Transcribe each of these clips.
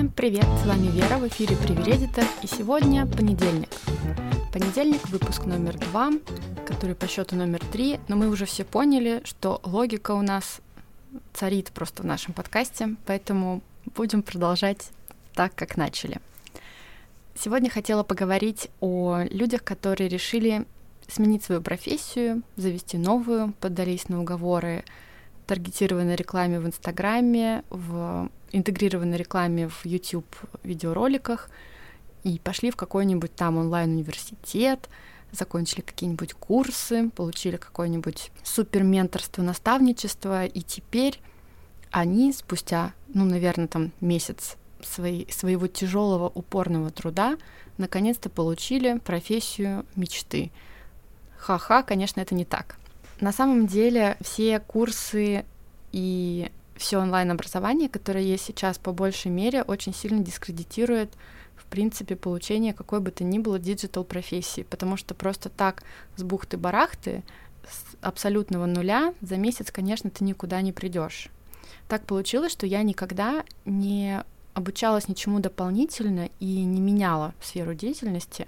Всем привет, с вами Вера, в эфире Привередита, и сегодня понедельник. Понедельник, выпуск номер два, который по счету номер три, но мы уже все поняли, что логика у нас царит просто в нашем подкасте, поэтому будем продолжать так, как начали. Сегодня хотела поговорить о людях, которые решили сменить свою профессию, завести новую, поддались на уговоры таргетированной рекламе в Инстаграме, в интегрированной рекламе в YouTube видеороликах и пошли в какой-нибудь там онлайн-университет, закончили какие-нибудь курсы, получили какое-нибудь супер менторство, наставничество, и теперь они спустя, ну, наверное, там месяц своей, своего тяжелого упорного труда наконец-то получили профессию мечты. Ха-ха, конечно, это не так. На самом деле все курсы и все онлайн-образование, которое есть сейчас по большей мере, очень сильно дискредитирует в принципе получение какой бы то ни было digital профессии, потому что просто так с бухты-барахты, с абсолютного нуля за месяц, конечно, ты никуда не придешь. Так получилось, что я никогда не обучалась ничему дополнительно и не меняла сферу деятельности,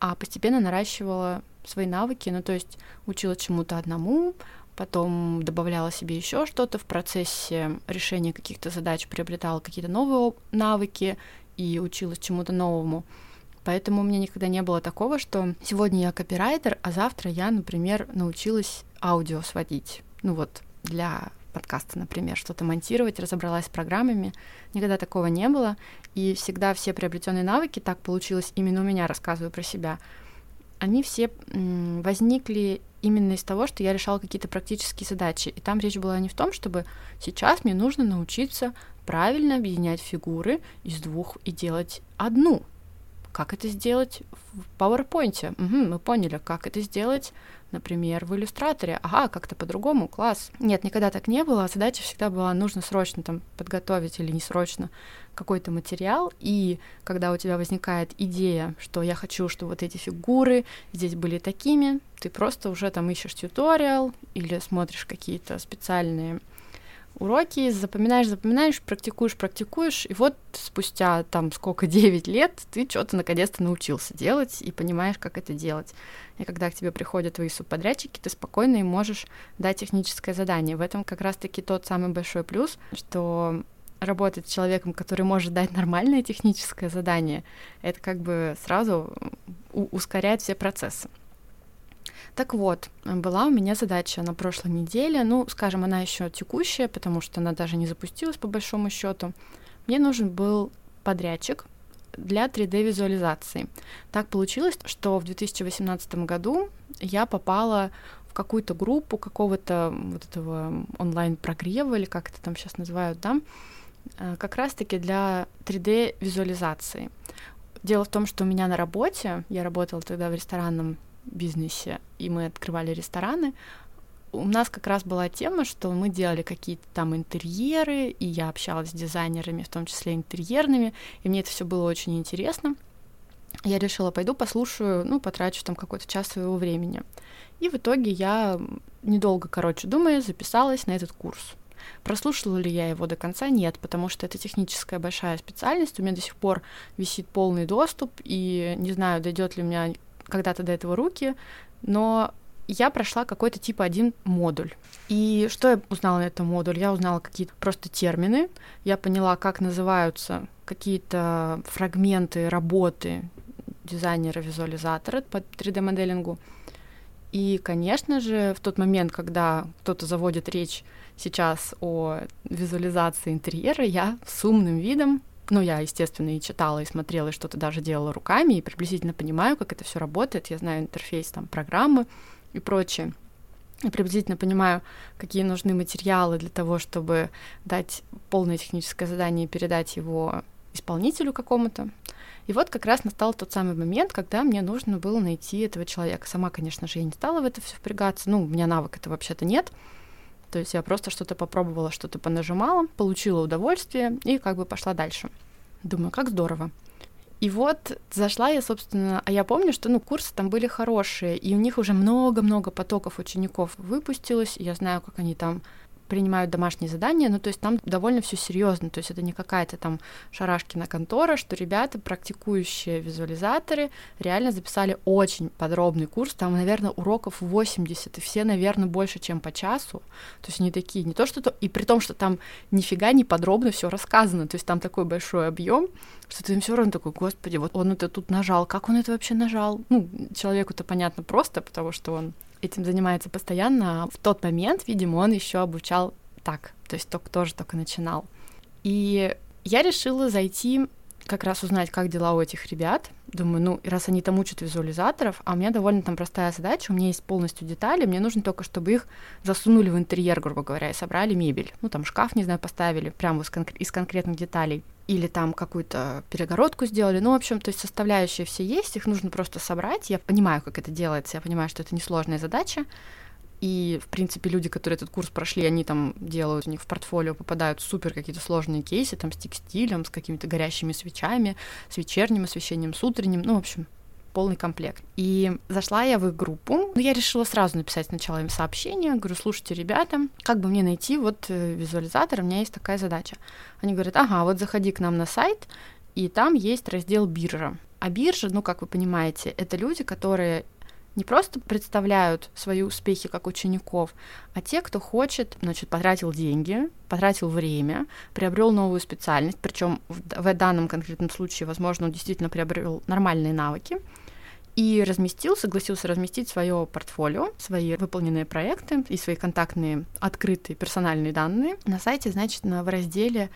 а постепенно наращивала свои навыки, ну то есть учила чему-то одному, потом добавляла себе еще что-то в процессе решения каких-то задач, приобретала какие-то новые навыки и училась чему-то новому. Поэтому у меня никогда не было такого, что сегодня я копирайтер, а завтра я, например, научилась аудио сводить. Ну вот, для подкаста, например, что-то монтировать, разобралась с программами. Никогда такого не было. И всегда все приобретенные навыки, так получилось именно у меня, рассказываю про себя, они все возникли именно из того, что я решала какие-то практические задачи. И там речь была не в том, чтобы сейчас мне нужно научиться правильно объединять фигуры из двух и делать одну. Как это сделать в PowerPoint? Угу, мы поняли, как это сделать например, в иллюстраторе. Ага, как-то по-другому, класс. Нет, никогда так не было. Задача всегда была, нужно срочно там подготовить или не срочно какой-то материал, и когда у тебя возникает идея, что я хочу, чтобы вот эти фигуры здесь были такими, ты просто уже там ищешь тьюториал или смотришь какие-то специальные уроки, запоминаешь, запоминаешь, практикуешь, практикуешь, и вот спустя там сколько, 9 лет ты что-то наконец-то научился делать и понимаешь, как это делать. И когда к тебе приходят твои субподрядчики, ты спокойно им можешь дать техническое задание. В этом как раз-таки тот самый большой плюс, что работать с человеком, который может дать нормальное техническое задание, это как бы сразу ускоряет все процессы. Так вот, была у меня задача на прошлой неделе, ну, скажем, она еще текущая, потому что она даже не запустилась по большому счету. Мне нужен был подрядчик для 3D-визуализации. Так получилось, что в 2018 году я попала в какую-то группу какого-то вот этого онлайн-прогрева, или как это там сейчас называют, да, э, как раз-таки для 3D-визуализации. Дело в том, что у меня на работе, я работала тогда в ресторанном бизнесе, и мы открывали рестораны, у нас как раз была тема, что мы делали какие-то там интерьеры, и я общалась с дизайнерами, в том числе интерьерными, и мне это все было очень интересно. Я решила, пойду послушаю, ну, потрачу там какой-то час своего времени. И в итоге я, недолго, короче, думая, записалась на этот курс. Прослушала ли я его до конца? Нет, потому что это техническая большая специальность, у меня до сих пор висит полный доступ, и не знаю, дойдет ли у меня когда-то до этого руки, но я прошла какой-то типа один модуль. И что я узнала на этом модуле? Я узнала какие-то просто термины, я поняла, как называются какие-то фрагменты работы дизайнера-визуализатора по 3D-моделингу. И, конечно же, в тот момент, когда кто-то заводит речь сейчас о визуализации интерьера, я с умным видом ну, я, естественно, и читала, и смотрела, и что-то даже делала руками, и приблизительно понимаю, как это все работает. Я знаю интерфейс там программы и прочее. И приблизительно понимаю, какие нужны материалы для того, чтобы дать полное техническое задание и передать его исполнителю какому-то. И вот как раз настал тот самый момент, когда мне нужно было найти этого человека. Сама, конечно же, я не стала в это все впрягаться. Ну, у меня навык это вообще-то нет. То есть я просто что-то попробовала, что-то понажимала, получила удовольствие и как бы пошла дальше. Думаю, как здорово. И вот зашла я, собственно, а я помню, что, ну, курсы там были хорошие, и у них уже много-много потоков учеников выпустилось, и я знаю, как они там принимают домашние задания, ну, то есть там довольно все серьезно, то есть это не какая-то там шарашкина контора, что ребята, практикующие визуализаторы, реально записали очень подробный курс, там, наверное, уроков 80, и все, наверное, больше, чем по часу, то есть они такие, не то что то, и при том, что там нифига не подробно все рассказано, то есть там такой большой объем, что ты им все равно такой, господи, вот он это тут нажал, как он это вообще нажал? Ну, человеку-то понятно просто, потому что он этим занимается постоянно, а в тот момент, видимо, он еще обучал так, то есть только тоже только начинал. И я решила зайти как раз узнать, как дела у этих ребят. Думаю, ну, раз они там учат визуализаторов, а у меня довольно там простая задача, у меня есть полностью детали, мне нужно только, чтобы их засунули в интерьер, грубо говоря, и собрали мебель. Ну, там шкаф, не знаю, поставили прямо из, конкр- из конкретных деталей. Или там какую-то перегородку сделали. Ну, в общем, то есть составляющие все есть, их нужно просто собрать. Я понимаю, как это делается, я понимаю, что это несложная задача. И, в принципе, люди, которые этот курс прошли, они там делают, у них в портфолио попадают супер какие-то сложные кейсы, там, с текстилем, с какими-то горящими свечами, с вечерним освещением, с утренним, ну, в общем, полный комплект. И зашла я в их группу. Ну, я решила сразу написать сначала им сообщение. Говорю, слушайте, ребята, как бы мне найти вот э, визуализатор, у меня есть такая задача. Они говорят, ага, вот заходи к нам на сайт, и там есть раздел биржа. А биржа, ну, как вы понимаете, это люди, которые не просто представляют свои успехи как учеников, а те, кто хочет, значит, потратил деньги, потратил время, приобрел новую специальность, причем в, в данном конкретном случае, возможно, он действительно приобрел нормальные навыки, и разместил, согласился разместить свое портфолио, свои выполненные проекты и свои контактные открытые персональные данные на сайте, значит, на, в разделе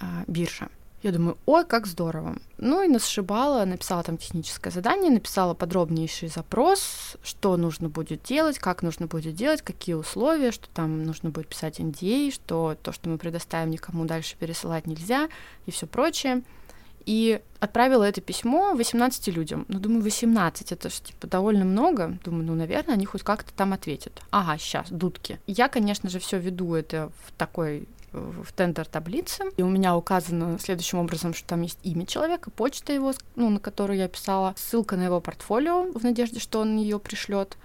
э, биржа. Я думаю, ой, как здорово. Ну и насшибала, написала там техническое задание, написала подробнейший запрос, что нужно будет делать, как нужно будет делать, какие условия, что там нужно будет писать NDA, что то, что мы предоставим, никому дальше пересылать нельзя и все прочее. И отправила это письмо 18 людям. Ну, думаю, 18, это же, типа, довольно много. Думаю, ну, наверное, они хоть как-то там ответят. Ага, сейчас, дудки. Я, конечно же, все веду это в такой в тендер таблице, и у меня указано следующим образом, что там есть имя человека, почта его, ну, на которую я писала, ссылка на его портфолио в надежде, что он ее пришлет,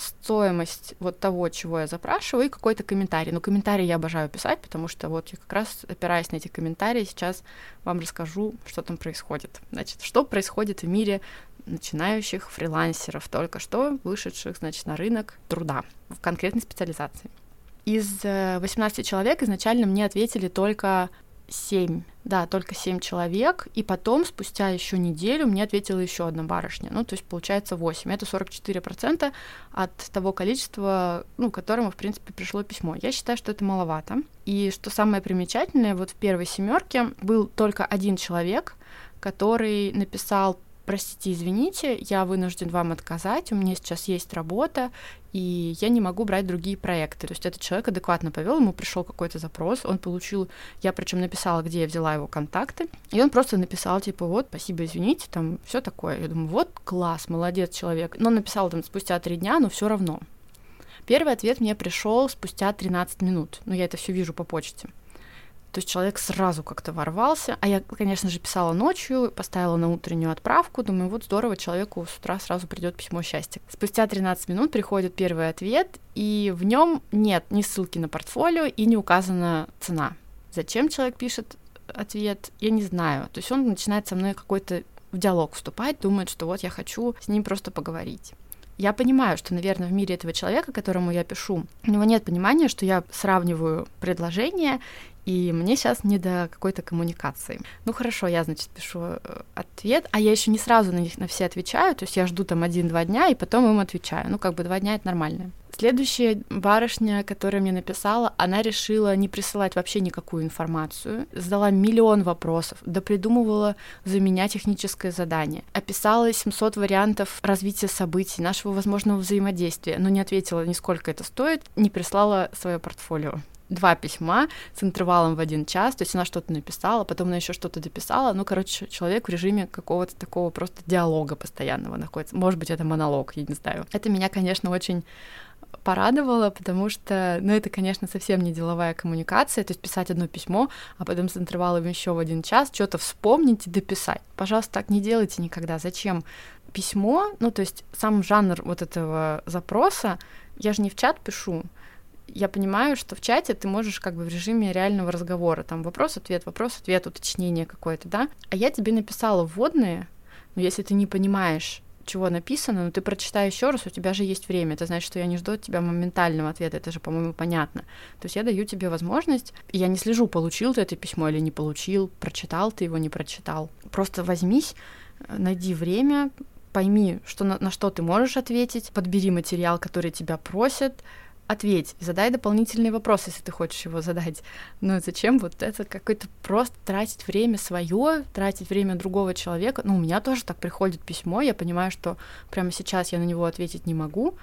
стоимость вот того, чего я запрашиваю, и какой-то комментарий. Но комментарии я обожаю писать, потому что вот я как раз опираясь на эти комментарии, сейчас вам расскажу, что там происходит. Значит, что происходит в мире начинающих фрилансеров, только что вышедших, значит, на рынок труда в конкретной специализации. Из 18 э, человек изначально мне ответили только 7. Да, только 7 человек. И потом, спустя еще неделю, мне ответила еще одна барышня. Ну, то есть получается 8. Это 44% от того количества, ну, которому, в принципе, пришло письмо. Я считаю, что это маловато. И что самое примечательное, вот в первой семерке был только один человек, который написал простите, извините, я вынужден вам отказать, у меня сейчас есть работа, и я не могу брать другие проекты. То есть этот человек адекватно повел, ему пришел какой-то запрос, он получил, я причем написала, где я взяла его контакты, и он просто написал, типа, вот, спасибо, извините, там, все такое. Я думаю, вот, класс, молодец человек. Но он написал там спустя три дня, но все равно. Первый ответ мне пришел спустя 13 минут. Ну, я это все вижу по почте. То есть человек сразу как-то ворвался. А я, конечно же, писала ночью, поставила на утреннюю отправку. Думаю, вот здорово, человеку с утра сразу придет письмо счастья. Спустя 13 минут приходит первый ответ, и в нем нет ни ссылки на портфолио и не указана цена. Зачем человек пишет ответ, я не знаю. То есть он начинает со мной какой-то в диалог вступать, думает, что вот я хочу с ним просто поговорить. Я понимаю, что, наверное, в мире этого человека, которому я пишу, у него нет понимания, что я сравниваю предложения и мне сейчас не до какой-то коммуникации. Ну хорошо, я, значит, пишу э, ответ, а я еще не сразу на них на все отвечаю, то есть я жду там один-два дня, и потом им отвечаю. Ну, как бы два дня это нормально. Следующая барышня, которая мне написала, она решила не присылать вообще никакую информацию, задала миллион вопросов, да придумывала за меня техническое задание, описала 700 вариантов развития событий, нашего возможного взаимодействия, но не ответила ни сколько это стоит, не прислала свое портфолио два письма с интервалом в один час, то есть она что-то написала, потом она еще что-то дописала, ну, короче, человек в режиме какого-то такого просто диалога постоянного находится, может быть, это монолог, я не знаю. Это меня, конечно, очень порадовало, потому что, ну, это, конечно, совсем не деловая коммуникация, то есть писать одно письмо, а потом с интервалом еще в один час что-то вспомнить и дописать. Пожалуйста, так не делайте никогда. Зачем письмо? Ну, то есть сам жанр вот этого запроса, я же не в чат пишу, я понимаю, что в чате ты можешь как бы в режиме реального разговора, там вопрос-ответ, вопрос-ответ, уточнение какое-то, да, а я тебе написала вводные, но если ты не понимаешь, чего написано, но ты прочитай еще раз, у тебя же есть время. Это значит, что я не жду от тебя моментального ответа, это же, по-моему, понятно. То есть я даю тебе возможность, и я не слежу, получил ты это письмо или не получил, прочитал ты его, не прочитал. Просто возьмись, найди время, пойми, что на, на что ты можешь ответить, подбери материал, который тебя просят, ответь, задай дополнительный вопрос, если ты хочешь его задать. Но зачем вот это какой-то просто тратить время свое, тратить время другого человека? Ну, у меня тоже так приходит письмо, я понимаю, что прямо сейчас я на него ответить не могу,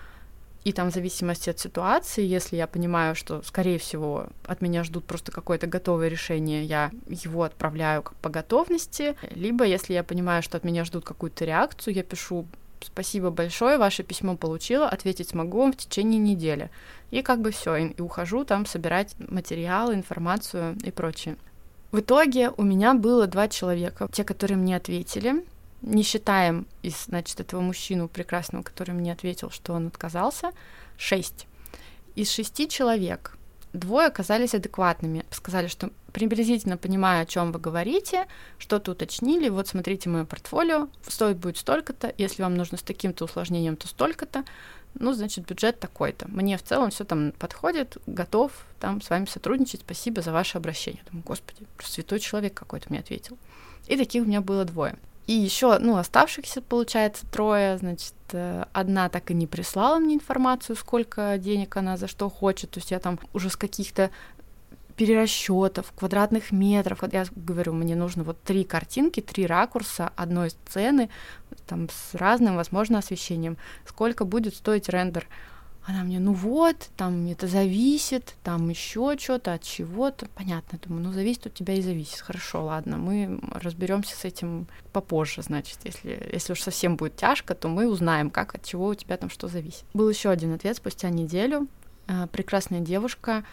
и там в зависимости от ситуации, если я понимаю, что, скорее всего, от меня ждут просто какое-то готовое решение, я его отправляю по готовности, либо если я понимаю, что от меня ждут какую-то реакцию, я пишу спасибо большое, ваше письмо получила, ответить смогу вам в течение недели. И как бы все, и, и ухожу там собирать материалы, информацию и прочее. В итоге у меня было два человека, те, которые мне ответили, не считаем из, значит, этого мужчину прекрасного, который мне ответил, что он отказался, шесть. Из шести человек двое оказались адекватными. Сказали, что приблизительно понимаю, о чем вы говорите, что-то уточнили, вот смотрите мое портфолио, стоит будет столько-то, если вам нужно с таким-то усложнением, то столько-то, ну, значит, бюджет такой-то. Мне в целом все там подходит, готов там с вами сотрудничать, спасибо за ваше обращение. Думаю, господи, святой человек какой-то мне ответил. И таких у меня было двое. И еще, ну, оставшихся, получается, трое, значит, э, одна так и не прислала мне информацию, сколько денег она за что хочет, то есть я там уже с каких-то перерасчетов, квадратных метров. Я говорю, мне нужно вот три картинки, три ракурса одной сцены, там с разным, возможно, освещением. Сколько будет стоить рендер? Она мне, ну вот, там это зависит, там еще что-то от чего-то. Понятно, думаю, ну зависит от тебя и зависит. Хорошо, ладно, мы разберемся с этим попозже, значит, если, если уж совсем будет тяжко, то мы узнаем, как от чего у тебя там что зависит. Был еще один ответ спустя неделю. Э, прекрасная девушка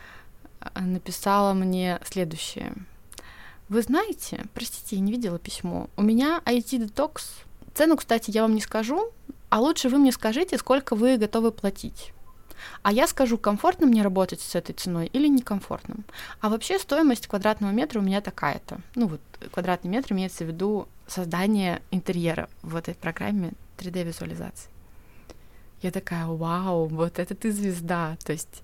написала мне следующее. Вы знаете, простите, я не видела письмо. У меня IT-детокс. Цену, кстати, я вам не скажу, а лучше вы мне скажите, сколько вы готовы платить. А я скажу, комфортно мне работать с этой ценой или некомфортно. А вообще стоимость квадратного метра у меня такая-то. Ну вот квадратный метр имеется в виду создание интерьера в этой программе 3D-визуализации. Я такая, вау, вот это ты звезда. То есть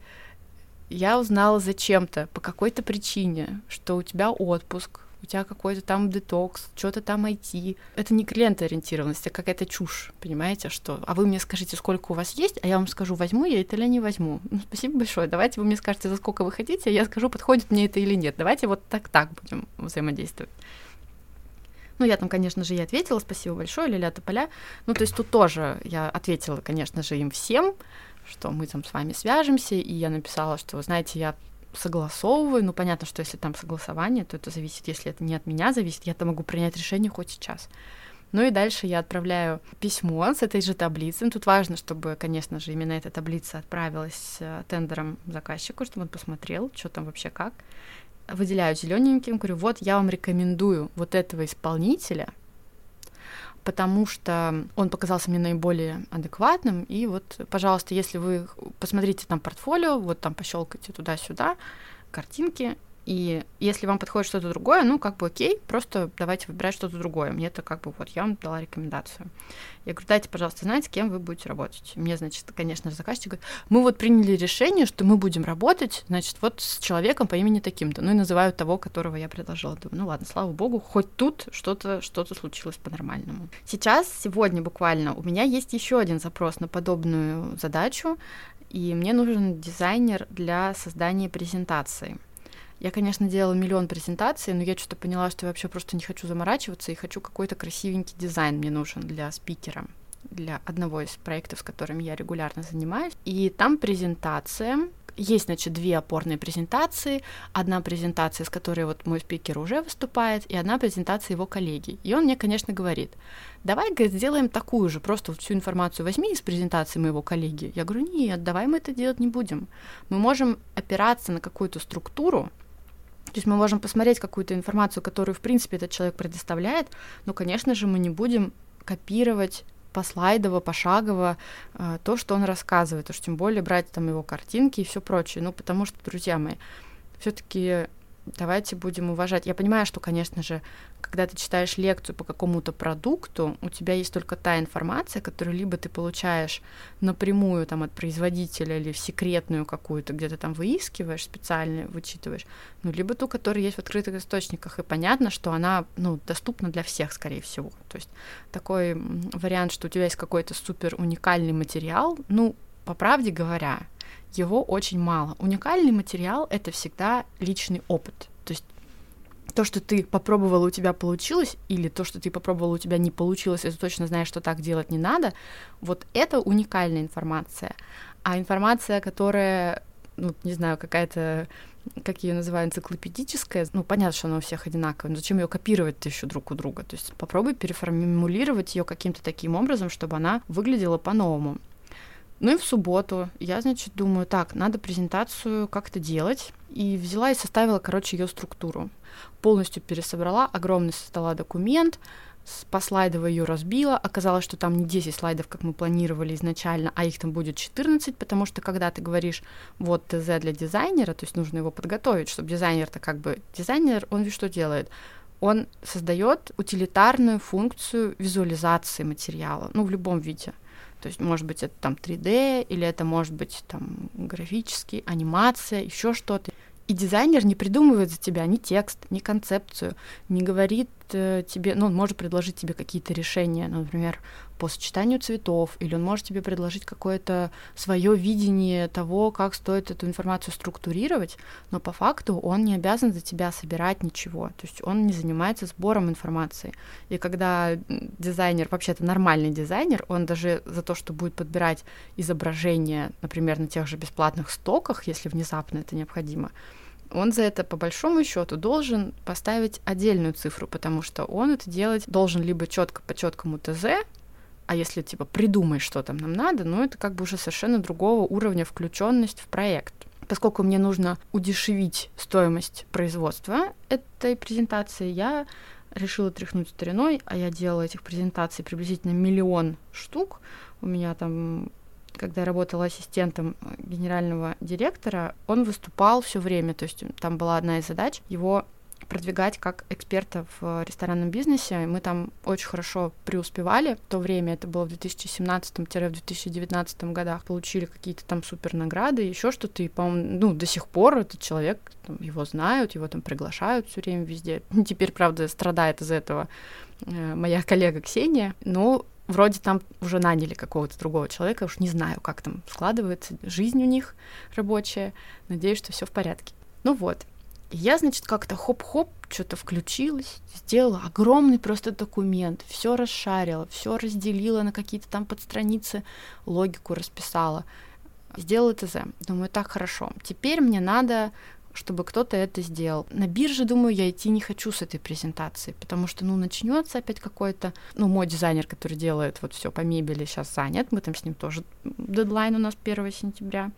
я узнала зачем-то, по какой-то причине, что у тебя отпуск, у тебя какой-то там детокс, что-то там IT. Это не клиентоориентированность, это какая-то чушь, понимаете, что? А вы мне скажите, сколько у вас есть, а я вам скажу, возьму я это или не возьму. Ну, спасибо большое. Давайте вы мне скажете, за сколько вы хотите, а я скажу, подходит мне это или нет. Давайте вот так-так будем взаимодействовать. Ну, я там, конечно же, и ответила, спасибо большое, Лиля Тополя. Ну, то есть тут тоже я ответила, конечно же, им всем, что мы там с вами свяжемся, и я написала, что, знаете, я согласовываю. Ну, понятно, что если там согласование, то это зависит, если это не от меня зависит, я-то могу принять решение хоть сейчас. Ну и дальше я отправляю письмо с этой же таблицы. Тут важно, чтобы, конечно же, именно эта таблица отправилась э, тендером заказчику, чтобы он посмотрел, что там вообще как. Выделяю зелененьким, говорю, вот я вам рекомендую вот этого исполнителя, потому что он показался мне наиболее адекватным. И вот, пожалуйста, если вы посмотрите там портфолио, вот там пощелкайте туда-сюда, картинки, и если вам подходит что-то другое, ну, как бы окей, просто давайте выбирать что-то другое. Мне это как бы вот, я вам дала рекомендацию. Я говорю, дайте, пожалуйста, знать, с кем вы будете работать. Мне, значит, конечно же, заказчик говорит, мы вот приняли решение, что мы будем работать, значит, вот с человеком по имени таким-то. Ну, и называют того, которого я предложила. Думаю, ну ладно, слава богу, хоть тут что-то что случилось по-нормальному. Сейчас, сегодня буквально, у меня есть еще один запрос на подобную задачу, и мне нужен дизайнер для создания презентации. Я, конечно, делала миллион презентаций, но я что-то поняла, что я вообще просто не хочу заморачиваться и хочу какой-то красивенький дизайн мне нужен для спикера для одного из проектов, с которыми я регулярно занимаюсь. И там презентация. Есть, значит, две опорные презентации. Одна презентация, с которой вот мой спикер уже выступает, и одна презентация его коллеги. И он мне, конечно, говорит, давай, говорит, сделаем такую же, просто вот всю информацию возьми из презентации моего коллеги. Я говорю, нет, давай мы это делать не будем. Мы можем опираться на какую-то структуру, то есть мы можем посмотреть какую-то информацию, которую, в принципе, этот человек предоставляет, но, конечно же, мы не будем копировать послайдово, пошагово э, то, что он рассказывает, уж тем более брать там его картинки и все прочее. Ну, потому что, друзья мои, все-таки давайте будем уважать. Я понимаю, что, конечно же, когда ты читаешь лекцию по какому-то продукту, у тебя есть только та информация, которую либо ты получаешь напрямую там от производителя или в секретную какую-то, где то там выискиваешь, специально вычитываешь, ну, либо ту, которая есть в открытых источниках, и понятно, что она, ну, доступна для всех, скорее всего. То есть такой вариант, что у тебя есть какой-то супер уникальный материал, ну, по правде говоря, его очень мало. Уникальный материал — это всегда личный опыт. То есть то, что ты попробовала, у тебя получилось, или то, что ты попробовала, у тебя не получилось, и ты точно знаешь, что так делать не надо, вот это уникальная информация. А информация, которая, ну, не знаю, какая-то как ее называют, энциклопедическая, ну, понятно, что она у всех одинаковая, но зачем ее копировать-то еще друг у друга? То есть попробуй переформулировать ее каким-то таким образом, чтобы она выглядела по-новому. Ну и в субботу я, значит, думаю, так, надо презентацию как-то делать. И взяла и составила, короче, ее структуру. Полностью пересобрала, огромный создала документ, по слайдово ее разбила. Оказалось, что там не 10 слайдов, как мы планировали изначально, а их там будет 14, потому что когда ты говоришь вот ТЗ для дизайнера, то есть нужно его подготовить, чтобы дизайнер-то как бы... Дизайнер, он ведь что делает? Он создает утилитарную функцию визуализации материала, ну, в любом виде. То есть, может быть, это там 3D, или это может быть там графический, анимация, еще что-то. И дизайнер не придумывает за тебя ни текст, ни концепцию, не говорит тебе, ну, он может предложить тебе какие-то решения, например, по сочетанию цветов, или он может тебе предложить какое-то свое видение того, как стоит эту информацию структурировать, но по факту он не обязан за тебя собирать ничего, то есть он не занимается сбором информации. И когда дизайнер, вообще-то нормальный дизайнер, он даже за то, что будет подбирать изображение, например, на тех же бесплатных стоках, если внезапно это необходимо, он за это по большому счету должен поставить отдельную цифру, потому что он это делать должен либо четко по четкому ТЗ, а если типа придумай, что там нам надо, ну это как бы уже совершенно другого уровня включенность в проект. Поскольку мне нужно удешевить стоимость производства этой презентации, я решила тряхнуть стариной, а я делала этих презентаций приблизительно миллион штук. У меня там когда я работала ассистентом э, генерального директора, он выступал все время, то есть там была одна из задач его продвигать как эксперта в ресторанном бизнесе. Мы там очень хорошо преуспевали. В то время, это было в 2017-2019 годах, получили какие-то там супер награды, еще что-то. И, по-моему, ну, до сих пор этот человек, там, его знают, его там приглашают все время везде. Теперь, правда, страдает из этого э, моя коллега Ксения, но вроде там уже наняли какого-то другого человека, уж не знаю, как там складывается жизнь у них рабочая. Надеюсь, что все в порядке. Ну вот. И я, значит, как-то хоп-хоп, что-то включилась, сделала огромный просто документ, все расшарила, все разделила на какие-то там подстраницы, логику расписала. Сделала ТЗ. Думаю, так хорошо. Теперь мне надо чтобы кто-то это сделал. На бирже, думаю, я идти не хочу с этой презентацией, потому что, ну, начнется опять какой-то, ну, мой дизайнер, который делает вот все по мебели, сейчас занят, мы там с ним тоже, дедлайн у нас 1 сентября,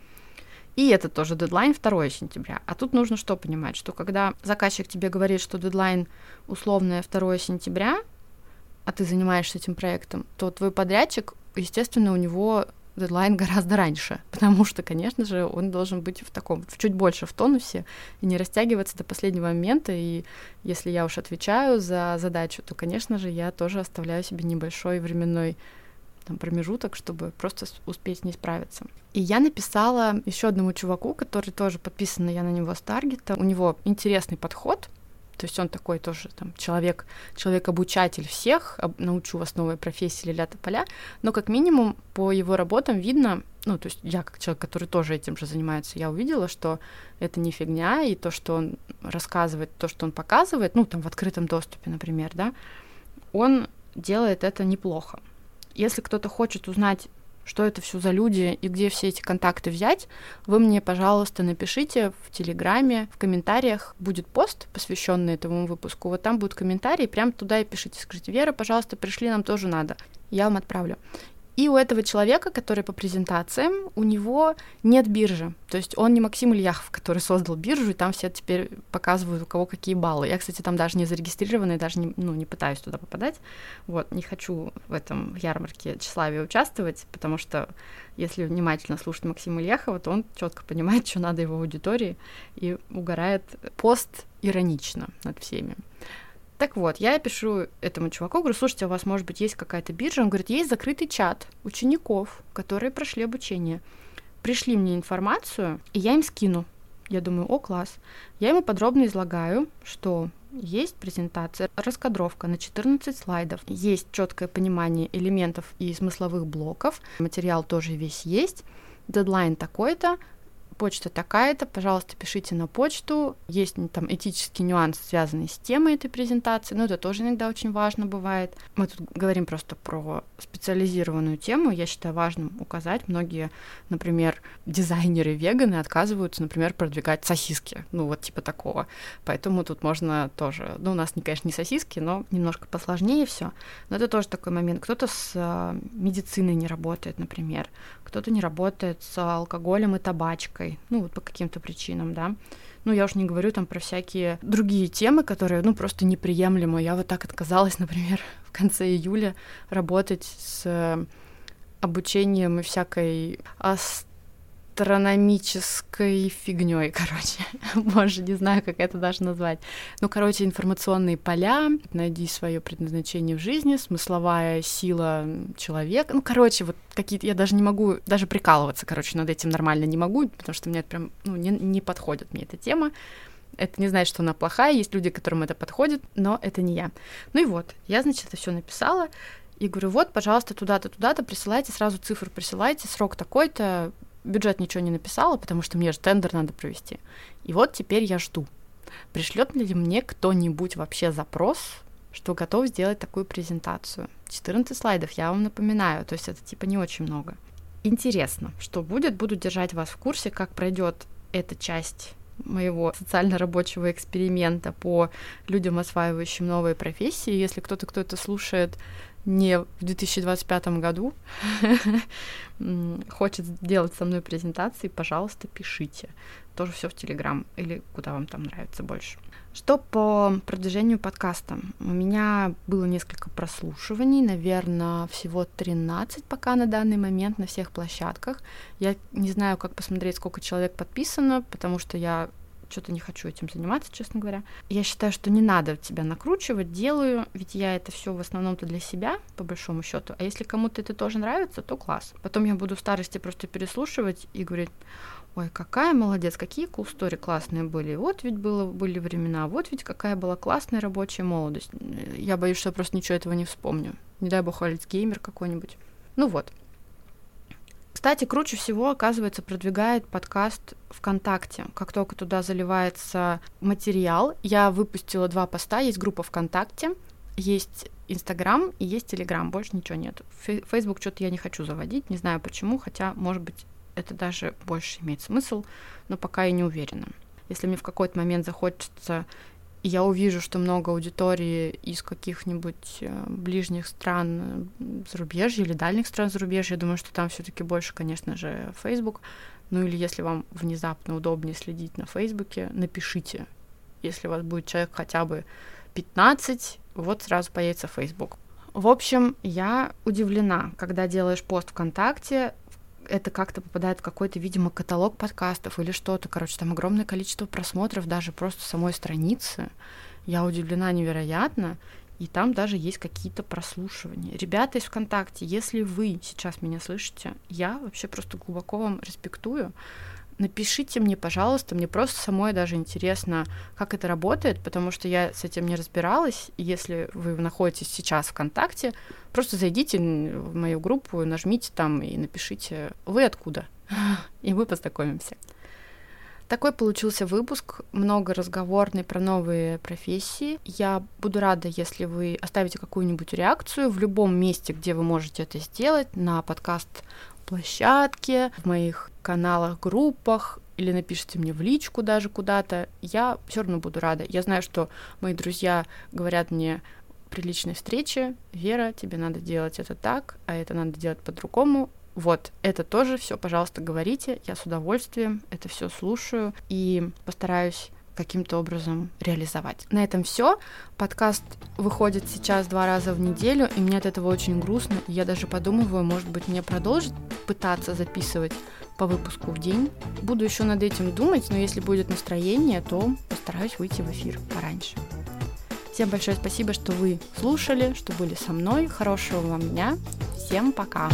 и это тоже дедлайн 2 сентября. А тут нужно что понимать, что когда заказчик тебе говорит, что дедлайн условное 2 сентября, а ты занимаешься этим проектом, то твой подрядчик, естественно, у него дедлайн гораздо раньше, потому что, конечно же, он должен быть в таком, в чуть больше в тонусе и не растягиваться до последнего момента. И если я уж отвечаю за задачу, то, конечно же, я тоже оставляю себе небольшой временной там, промежуток, чтобы просто успеть с ней справиться. И я написала еще одному чуваку, который тоже подписан, я на него с таргета. У него интересный подход — то есть он такой тоже там человек, человек-обучатель всех, научу вас новой профессии или ля поля, но как минимум по его работам видно, ну, то есть я как человек, который тоже этим же занимается, я увидела, что это не фигня, и то, что он рассказывает, то, что он показывает, ну, там в открытом доступе, например, да, он делает это неплохо. Если кто-то хочет узнать что это все за люди и где все эти контакты взять, вы мне, пожалуйста, напишите в Телеграме, в комментариях будет пост, посвященный этому выпуску. Вот там будут комментарии, прям туда и пишите. Скажите, Вера, пожалуйста, пришли, нам тоже надо. Я вам отправлю. И у этого человека, который по презентациям, у него нет биржи. То есть он не Максим Ильяхов, который создал биржу, и там все теперь показывают, у кого какие баллы. Я, кстати, там даже не зарегистрирована, и даже не, ну, не пытаюсь туда попадать. Вот, не хочу в этом ярмарке тщеславия участвовать, потому что если внимательно слушать Максима Ильяхова, то он четко понимает, что надо его аудитории, и угорает пост иронично над всеми. Так вот, я пишу этому чуваку, говорю, слушайте, у вас, может быть, есть какая-то биржа? Он говорит, есть закрытый чат учеников, которые прошли обучение. Пришли мне информацию, и я им скину. Я думаю, о, класс. Я ему подробно излагаю, что есть презентация, раскадровка на 14 слайдов, есть четкое понимание элементов и смысловых блоков, материал тоже весь есть, дедлайн такой-то, почта такая-то, пожалуйста, пишите на почту. Есть там этический нюанс, связанный с темой этой презентации, но это тоже иногда очень важно бывает. Мы тут говорим просто про специализированную тему, я считаю важным указать. Многие, например, дизайнеры-веганы отказываются, например, продвигать сосиски, ну вот типа такого. Поэтому тут можно тоже, ну у нас, конечно, не сосиски, но немножко посложнее все. Но это тоже такой момент. Кто-то с э, медициной не работает, например, кто-то не работает с алкоголем и табачкой, ну, вот по каким-то причинам, да. Ну, я уж не говорю там про всякие другие темы, которые, ну, просто неприемлемы. Я вот так отказалась, например, в конце июля работать с обучением и всякой астрономической фигней, короче. Боже, не знаю, как это даже назвать. Ну, короче, информационные поля, найди свое предназначение в жизни, смысловая сила человека. Ну, короче, вот какие-то... Я даже не могу даже прикалываться, короче, над этим нормально не могу, потому что мне это прям, ну, не, не подходит мне эта тема. Это не значит, что она плохая, есть люди, которым это подходит, но это не я. Ну и вот, я, значит, это все написала, и говорю, вот, пожалуйста, туда-то, туда-то, присылайте, сразу цифру присылайте, срок такой-то, бюджет ничего не написала, потому что мне же тендер надо провести. И вот теперь я жду. Пришлет ли мне кто-нибудь вообще запрос, что готов сделать такую презентацию? 14 слайдов, я вам напоминаю, то есть это типа не очень много. Интересно, что будет, буду держать вас в курсе, как пройдет эта часть моего социально-рабочего эксперимента по людям, осваивающим новые профессии. Если кто-то, кто это слушает, не в 2025 году хочет сделать со мной презентации, пожалуйста, пишите. Тоже все в Телеграм или куда вам там нравится больше. Что по продвижению подкаста? У меня было несколько прослушиваний, наверное, всего 13 пока на данный момент на всех площадках. Я не знаю, как посмотреть, сколько человек подписано, потому что я что-то не хочу этим заниматься, честно говоря. Я считаю, что не надо тебя накручивать, делаю, ведь я это все в основном-то для себя, по большому счету. А если кому-то это тоже нравится, то класс. Потом я буду в старости просто переслушивать и говорить, ой, какая молодец, какие cool story классные были. Вот ведь было, были времена, вот ведь какая была классная рабочая молодость. Я боюсь, что я просто ничего этого не вспомню. Не дай бог, геймер какой-нибудь. Ну вот, кстати, круче всего, оказывается, продвигает подкаст ВКонтакте. Как только туда заливается материал, я выпустила два поста, есть группа ВКонтакте, есть Инстаграм и есть Телеграм, больше ничего нет. Фейсбук что-то я не хочу заводить, не знаю почему, хотя, может быть, это даже больше имеет смысл, но пока я не уверена. Если мне в какой-то момент захочется я увижу, что много аудитории из каких-нибудь э, ближних стран зарубежья или дальних стран зарубежья, я думаю, что там все-таки больше, конечно же, Facebook. Ну или если вам внезапно удобнее следить на Фейсбуке, напишите. Если у вас будет человек хотя бы 15, вот сразу появится Facebook. В общем, я удивлена, когда делаешь пост ВКонтакте, это как-то попадает в какой-то, видимо, каталог подкастов или что-то. Короче, там огромное количество просмотров даже просто самой страницы. Я удивлена невероятно. И там даже есть какие-то прослушивания. Ребята из ВКонтакте, если вы сейчас меня слышите, я вообще просто глубоко вам респектую напишите мне, пожалуйста, мне просто самой даже интересно, как это работает, потому что я с этим не разбиралась. Если вы находитесь сейчас в ВКонтакте, просто зайдите в мою группу, нажмите там и напишите, вы откуда, и мы познакомимся. Такой получился выпуск, много разговорный про новые профессии. Я буду рада, если вы оставите какую-нибудь реакцию в любом месте, где вы можете это сделать, на подкаст площадке, в моих каналах, группах, или напишите мне в личку даже куда-то, я все равно буду рада. Я знаю, что мои друзья говорят мне, при личной встрече, Вера, тебе надо делать это так, а это надо делать по-другому. Вот, это тоже все, пожалуйста, говорите. Я с удовольствием это все слушаю и постараюсь каким-то образом реализовать. На этом все. Подкаст выходит сейчас два раза в неделю, и мне от этого очень грустно. Я даже подумываю, может быть, мне продолжить пытаться записывать по выпуску в день. Буду еще над этим думать, но если будет настроение, то постараюсь выйти в эфир пораньше. Всем большое спасибо, что вы слушали, что были со мной. Хорошего вам дня. Всем пока.